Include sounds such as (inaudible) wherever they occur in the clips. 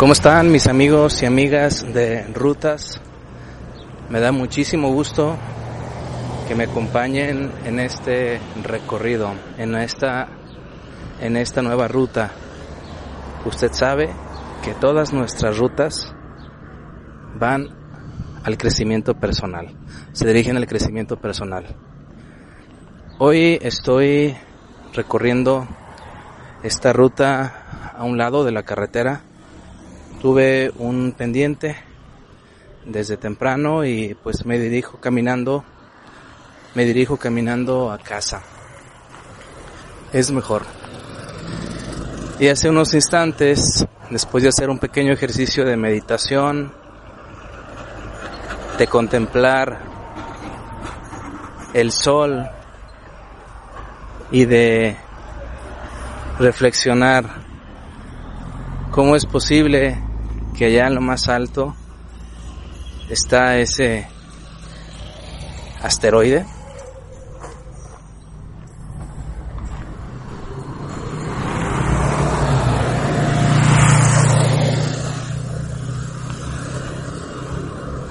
¿Cómo están mis amigos y amigas de Rutas? Me da muchísimo gusto que me acompañen en este recorrido, en esta, en esta nueva ruta. Usted sabe que todas nuestras rutas van al crecimiento personal, se dirigen al crecimiento personal. Hoy estoy recorriendo esta ruta a un lado de la carretera. Tuve un pendiente desde temprano y pues me dirijo caminando, me dirijo caminando a casa. Es mejor. Y hace unos instantes, después de hacer un pequeño ejercicio de meditación, de contemplar el sol y de reflexionar cómo es posible que allá en lo más alto está ese asteroide.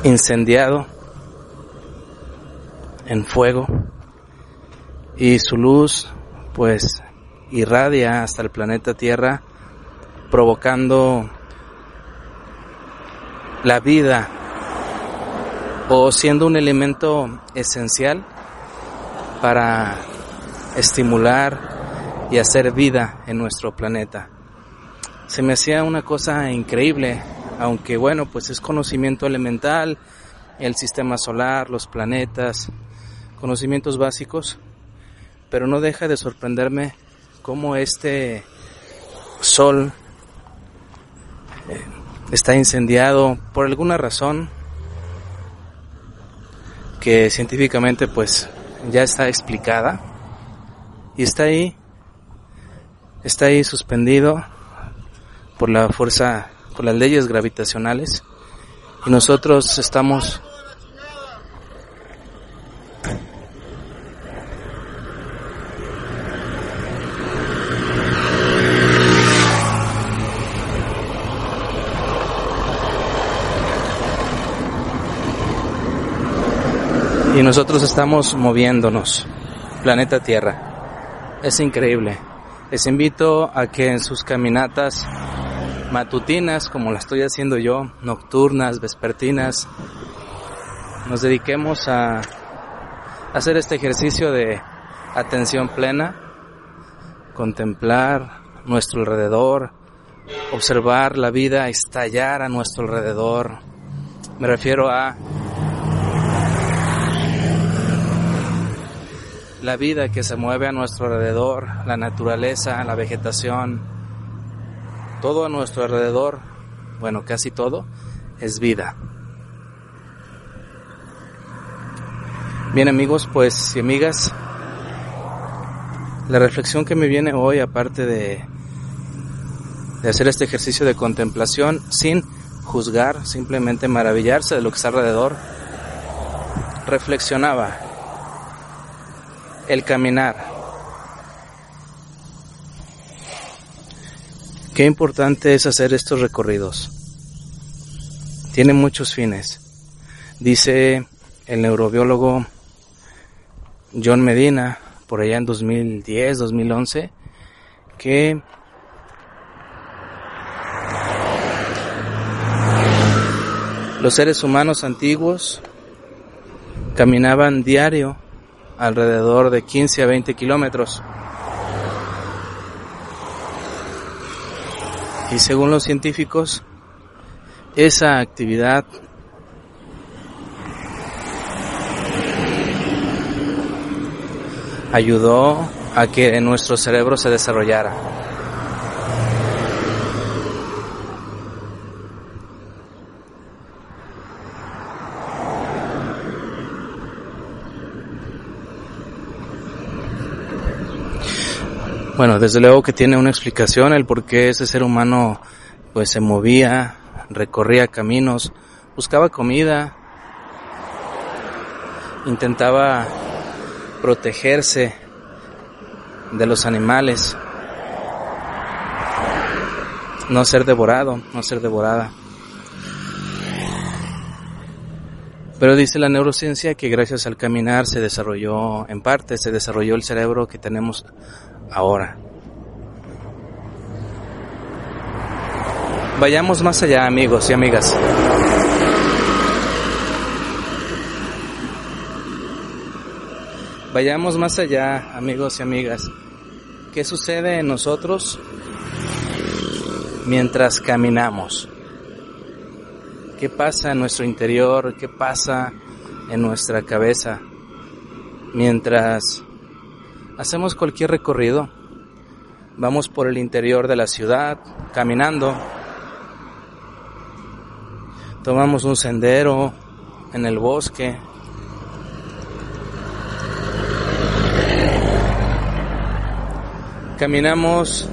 incendiado en fuego y su luz pues irradia hasta el planeta Tierra provocando la vida o siendo un elemento esencial para estimular y hacer vida en nuestro planeta. Se me hacía una cosa increíble aunque bueno, pues es conocimiento elemental, el sistema solar, los planetas, conocimientos básicos, pero no deja de sorprenderme cómo este sol eh, está incendiado por alguna razón que científicamente pues ya está explicada y está ahí está ahí suspendido por la fuerza por las leyes gravitacionales. Y nosotros estamos nosotros estamos moviéndonos, planeta Tierra. Es increíble. Les invito a que en sus caminatas matutinas como la estoy haciendo yo, nocturnas, vespertinas, nos dediquemos a hacer este ejercicio de atención plena, contemplar nuestro alrededor, observar la vida estallar a nuestro alrededor. Me refiero a la vida que se mueve a nuestro alrededor, la naturaleza, la vegetación, todo a nuestro alrededor, bueno, casi todo, es vida. Bien amigos, pues y amigas, la reflexión que me viene hoy, aparte de, de hacer este ejercicio de contemplación sin juzgar, simplemente maravillarse de lo que está alrededor, reflexionaba el caminar, Qué importante es hacer estos recorridos. Tiene muchos fines. Dice el neurobiólogo John Medina, por allá en 2010, 2011, que los seres humanos antiguos caminaban diario alrededor de 15 a 20 kilómetros. Y según los científicos, esa actividad ayudó a que nuestro cerebro se desarrollara. Bueno, desde luego que tiene una explicación el por qué ese ser humano pues se movía, recorría caminos, buscaba comida, intentaba protegerse de los animales. no ser devorado, no ser devorada. Pero dice la neurociencia que gracias al caminar se desarrolló, en parte, se desarrolló el cerebro que tenemos ahora. Vayamos más allá, amigos y amigas. Vayamos más allá, amigos y amigas. ¿Qué sucede en nosotros mientras caminamos? qué pasa en nuestro interior, qué pasa en nuestra cabeza mientras hacemos cualquier recorrido. Vamos por el interior de la ciudad, caminando. Tomamos un sendero en el bosque. Caminamos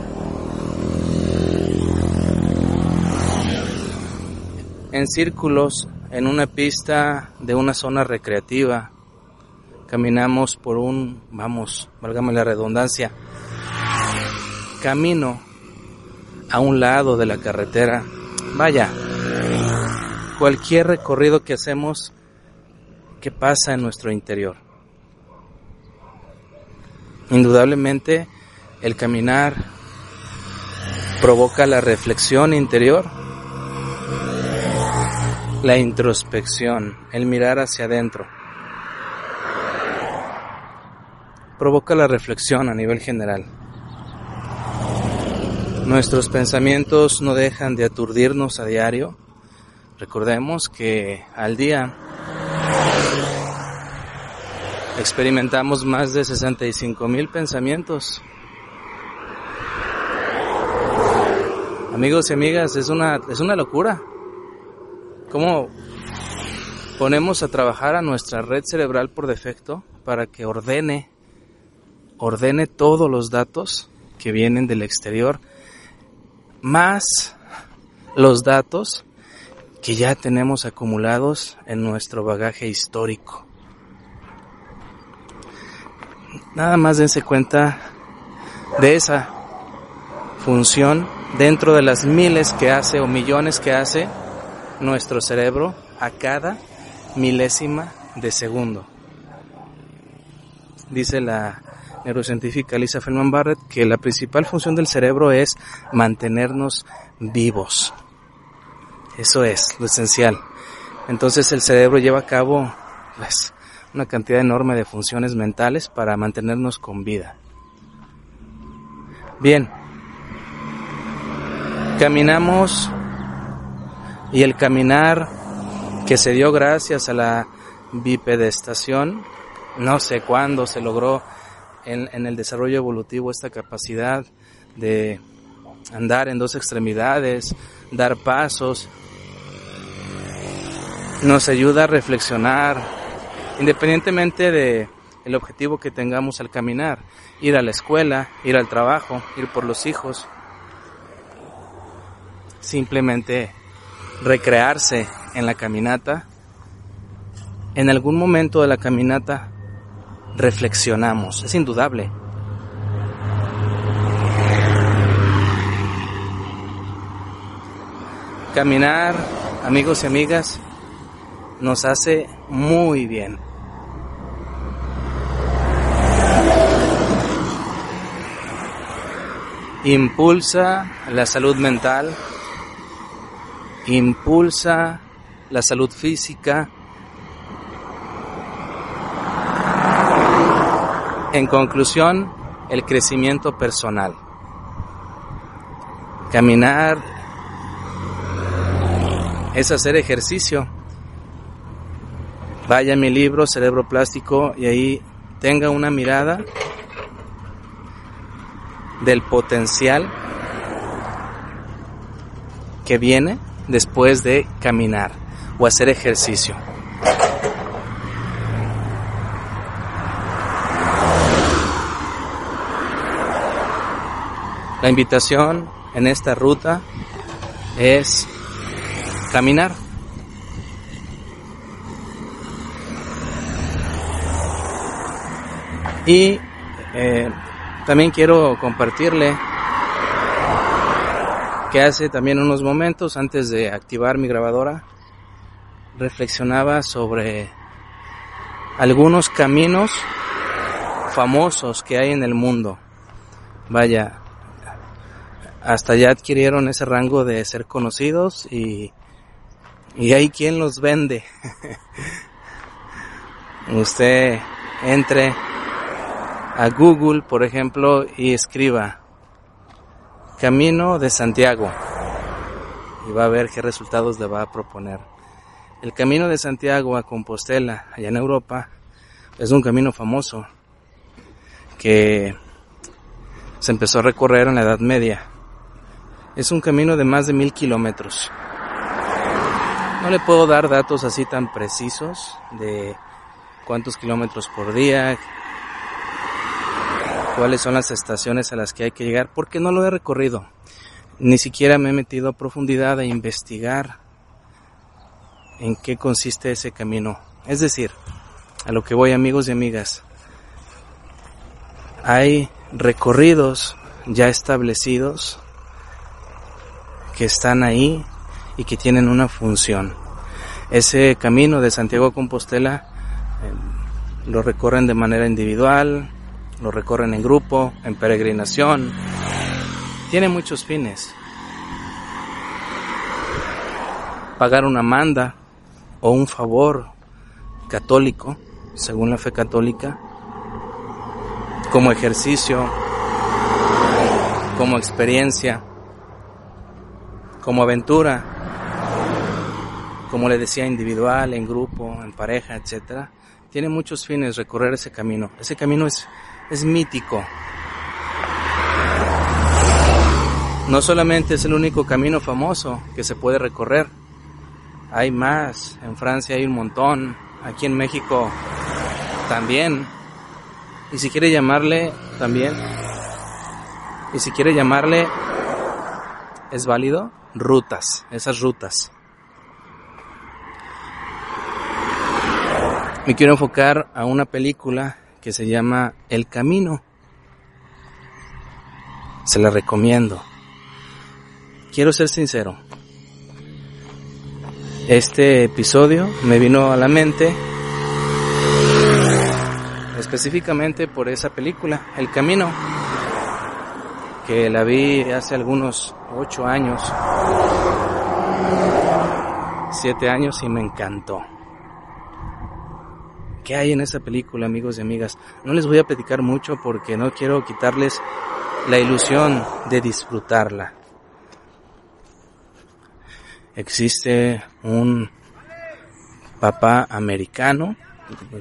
en círculos en una pista de una zona recreativa. Caminamos por un, vamos, válgame la redundancia, camino a un lado de la carretera. Vaya, cualquier recorrido que hacemos, ¿qué pasa en nuestro interior? Indudablemente, el caminar provoca la reflexión interior la introspección, el mirar hacia adentro. Provoca la reflexión a nivel general. Nuestros pensamientos no dejan de aturdirnos a diario. Recordemos que al día experimentamos más de 65 mil pensamientos. Amigos y amigas, es una, es una locura cómo ponemos a trabajar a nuestra red cerebral por defecto para que ordene, ordene todos los datos que vienen del exterior, más los datos que ya tenemos acumulados en nuestro bagaje histórico. Nada más dense cuenta de esa función dentro de las miles que hace o millones que hace nuestro cerebro a cada milésima de segundo. Dice la neurocientífica Lisa Feldman Barrett que la principal función del cerebro es mantenernos vivos. Eso es lo esencial. Entonces el cerebro lleva a cabo pues, una cantidad enorme de funciones mentales para mantenernos con vida. Bien, caminamos y el caminar que se dio gracias a la bipedestación, no sé cuándo se logró en, el desarrollo evolutivo esta capacidad de andar en dos extremidades, dar pasos, nos ayuda a reflexionar, independientemente de el objetivo que tengamos al caminar, ir a la escuela, ir al trabajo, ir por los hijos, simplemente recrearse en la caminata, en algún momento de la caminata reflexionamos, es indudable. Caminar, amigos y amigas, nos hace muy bien. Impulsa la salud mental, impulsa la salud física. En conclusión, el crecimiento personal. Caminar es hacer ejercicio. Vaya mi libro Cerebro Plástico y ahí tenga una mirada del potencial que viene después de caminar o hacer ejercicio. La invitación en esta ruta es caminar. Y eh, también quiero compartirle que hace también unos momentos antes de activar mi grabadora reflexionaba sobre algunos caminos famosos que hay en el mundo. Vaya, hasta ya adquirieron ese rango de ser conocidos y, y hay quien los vende. (laughs) Usted entre a Google, por ejemplo, y escriba Camino de Santiago y va a ver qué resultados le va a proponer. El Camino de Santiago a Compostela, allá en Europa, es un camino famoso que se empezó a recorrer en la Edad Media. Es un camino de más de mil kilómetros. No le puedo dar datos así tan precisos de cuántos kilómetros por día, cuáles son las estaciones a las que hay que llegar, porque no lo he recorrido. Ni siquiera me he metido a profundidad a investigar en qué consiste ese camino. Es decir, a lo que voy amigos y amigas, hay recorridos ya establecidos que están ahí y que tienen una función. Ese camino de Santiago a Compostela eh, lo recorren de manera individual, lo recorren en grupo, en peregrinación. Tiene muchos fines. Pagar una manda o un favor católico, según la fe católica, como ejercicio, como experiencia, como aventura, como le decía, individual, en grupo, en pareja, etcétera. Tiene muchos fines recorrer ese camino. Ese camino es, es mítico. No solamente es el único camino famoso que se puede recorrer, hay más. En Francia hay un montón, aquí en México también. Y si quiere llamarle también, y si quiere llamarle, es válido, rutas, esas rutas. Me quiero enfocar a una película que se llama El Camino. Se la recomiendo. Quiero ser sincero. Este episodio me vino a la mente específicamente por esa película, El Camino, que la vi hace algunos ocho años, siete años y me encantó. ¿Qué hay en esa película, amigos y amigas? No les voy a platicar mucho porque no quiero quitarles la ilusión de disfrutarla existe un papá americano,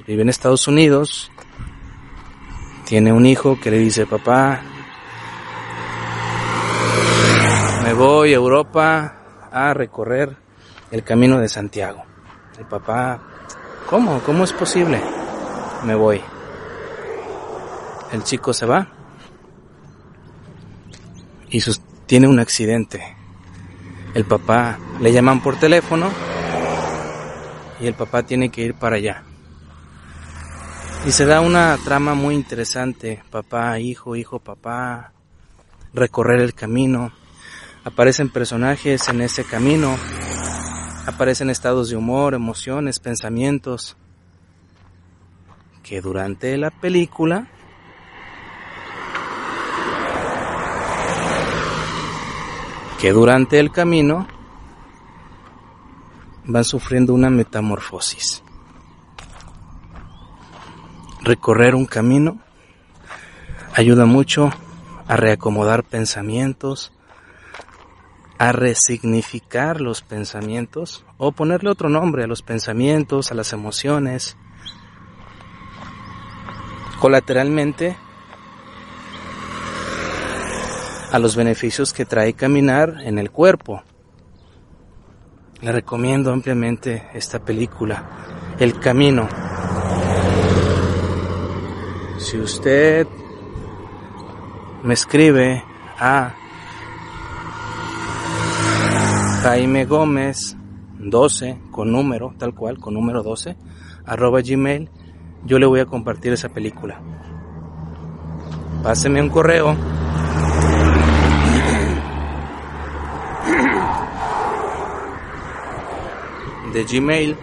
vive en Estados Unidos, tiene un hijo que le dice, papá, me voy a Europa a recorrer el camino de Santiago. El papá, ¿cómo? ¿Cómo es posible? Me voy. El chico se va y tiene un accidente el papá le llaman por teléfono y el papá tiene que ir para allá. Y se da una trama muy interesante, papá, hijo, hijo, papá, recorrer el camino. Aparecen personajes en ese camino, aparecen estados de humor, emociones, pensamientos, que durante la película que durante el camino van sufriendo una metamorfosis. Recorrer un camino ayuda mucho a reacomodar pensamientos, a resignificar los pensamientos o ponerle otro nombre a los pensamientos, a las emociones. Colateralmente a los beneficios que trae caminar en el cuerpo. Le recomiendo ampliamente esta película, El Camino. Si usted me escribe a Jaime Gómez 12 con número, tal cual, con número 12, arroba gmail, yo le voy a compartir esa película. Páseme un correo de Gmail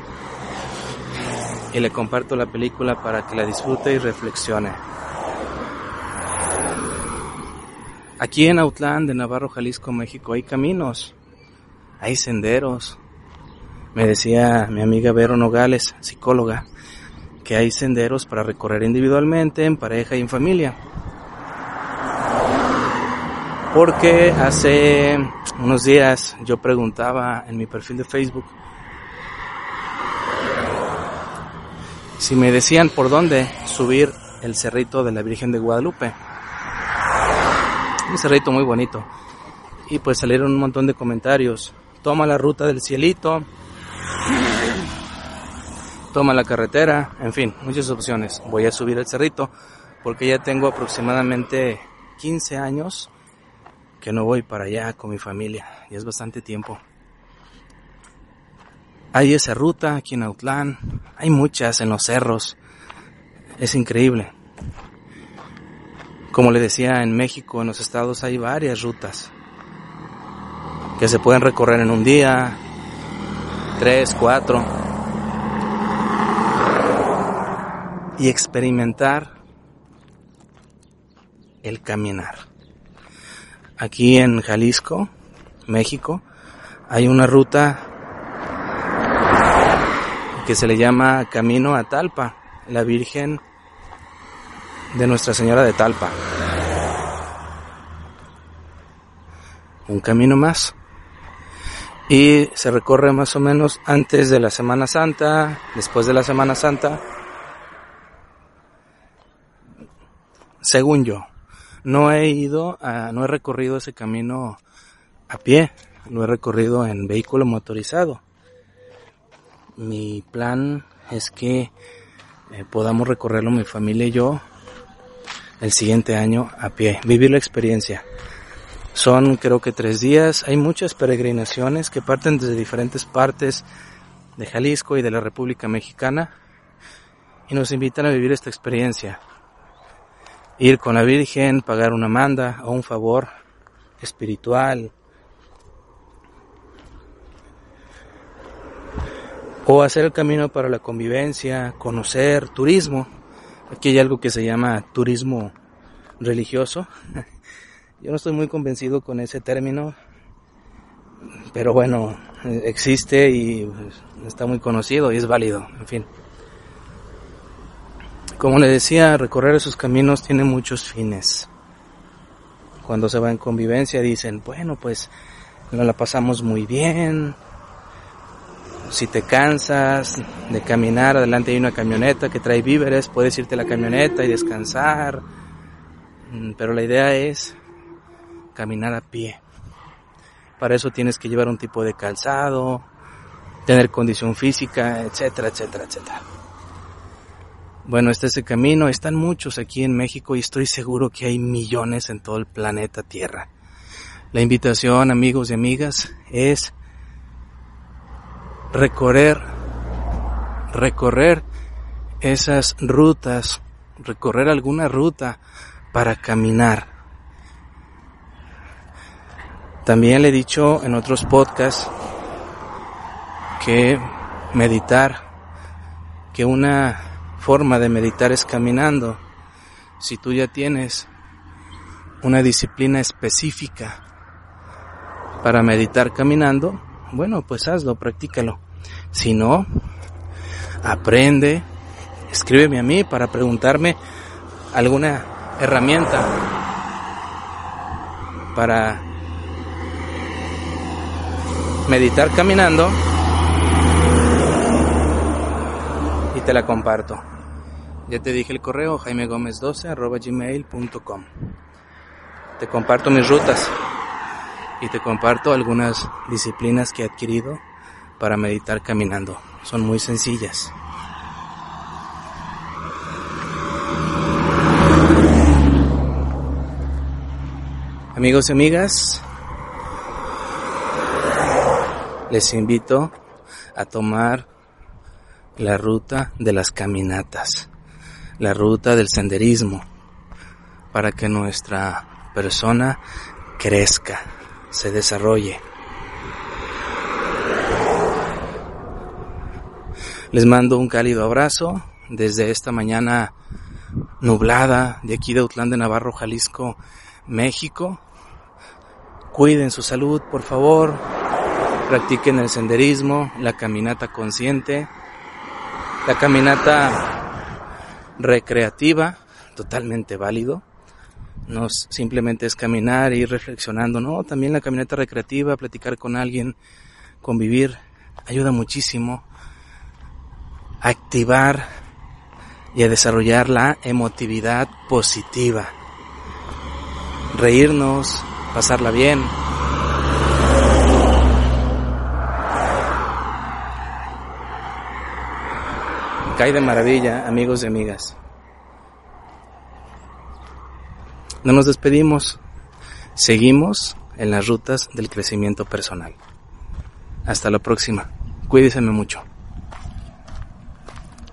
y le comparto la película para que la disfrute y reflexione. Aquí en Autlán de Navarro, Jalisco, México hay caminos, hay senderos. Me decía mi amiga Vero Nogales, psicóloga, que hay senderos para recorrer individualmente, en pareja y en familia. Porque hace unos días yo preguntaba en mi perfil de Facebook si me decían por dónde subir el cerrito de la Virgen de Guadalupe. Un cerrito muy bonito. Y pues salieron un montón de comentarios. Toma la ruta del cielito. Toma la carretera. En fin, muchas opciones. Voy a subir el cerrito porque ya tengo aproximadamente 15 años que no voy para allá con mi familia. Y es bastante tiempo. Hay esa ruta aquí en Autlán, hay muchas en los cerros, es increíble. Como le decía, en México, en los estados hay varias rutas que se pueden recorrer en un día, tres, cuatro, y experimentar el caminar. Aquí en Jalisco, México, hay una ruta que se le llama Camino a Talpa, la Virgen de Nuestra Señora de Talpa. Un camino más. Y se recorre más o menos antes de la Semana Santa, después de la Semana Santa. Según yo, no he ido, a, no he recorrido ese camino a pie, lo he recorrido en vehículo motorizado mi plan es que eh, podamos recorrerlo mi familia y yo el siguiente año a pie, vivir la experiencia. Son creo que tres días, hay muchas peregrinaciones que parten desde diferentes partes de Jalisco y de la República Mexicana y nos invitan a vivir esta experiencia. Ir con la Virgen, pagar una manda o un favor espiritual, o hacer el camino para la convivencia, conocer, turismo. Aquí hay algo que se llama turismo religioso. (laughs) Yo no estoy muy convencido con ese término, pero bueno, existe y pues, está muy conocido y es válido, en fin. Como le decía, recorrer esos caminos tiene muchos fines. Cuando se va en convivencia dicen, bueno, pues nos la pasamos muy bien, si te cansas de caminar, adelante hay una camioneta que trae víveres, puedes irte a la camioneta y descansar. Mm, pero la idea es caminar a pie. Para eso tienes que llevar un tipo de calzado, tener condición física, etcétera, etcétera, etcétera. Bueno, este es el camino. Están muchos aquí en México y estoy seguro que hay millones en todo el planeta Tierra. La invitación, amigos y amigas, es recorrer, recorrer esas rutas, recorrer alguna ruta para caminar. También le he dicho en otros podcasts que meditar, que una forma de meditar es caminando. Si tú ya tienes una disciplina específica para meditar caminando, bueno, pues hazlo, practícalo. Si no, aprende, escríbeme a mí para preguntarme alguna herramienta para meditar caminando y te la comparto. Ya te dije el correo jaimegomez12 arroba gmail.com. Te comparto mis rutas y te comparto algunas disciplinas que he adquirido para meditar caminando. Son muy sencillas. Amigos y amigas, les invito a tomar la ruta de las caminatas, la ruta del senderismo, para que nuestra persona crezca, se desarrolle. Les mando un cálido abrazo desde esta mañana nublada de aquí de Utlán de Navarro, Jalisco, México. Cuiden su salud, por favor. Practiquen el senderismo, la caminata consciente, la caminata recreativa, totalmente válido. No simplemente es caminar e ir reflexionando, no, también la caminata recreativa, platicar con alguien, convivir, ayuda muchísimo a activar y a desarrollar la emotividad positiva. Reírnos, pasarla bien. Cae de maravilla, amigos y amigas. No nos despedimos, seguimos en las rutas del crecimiento personal. Hasta la próxima. Cuídense mucho.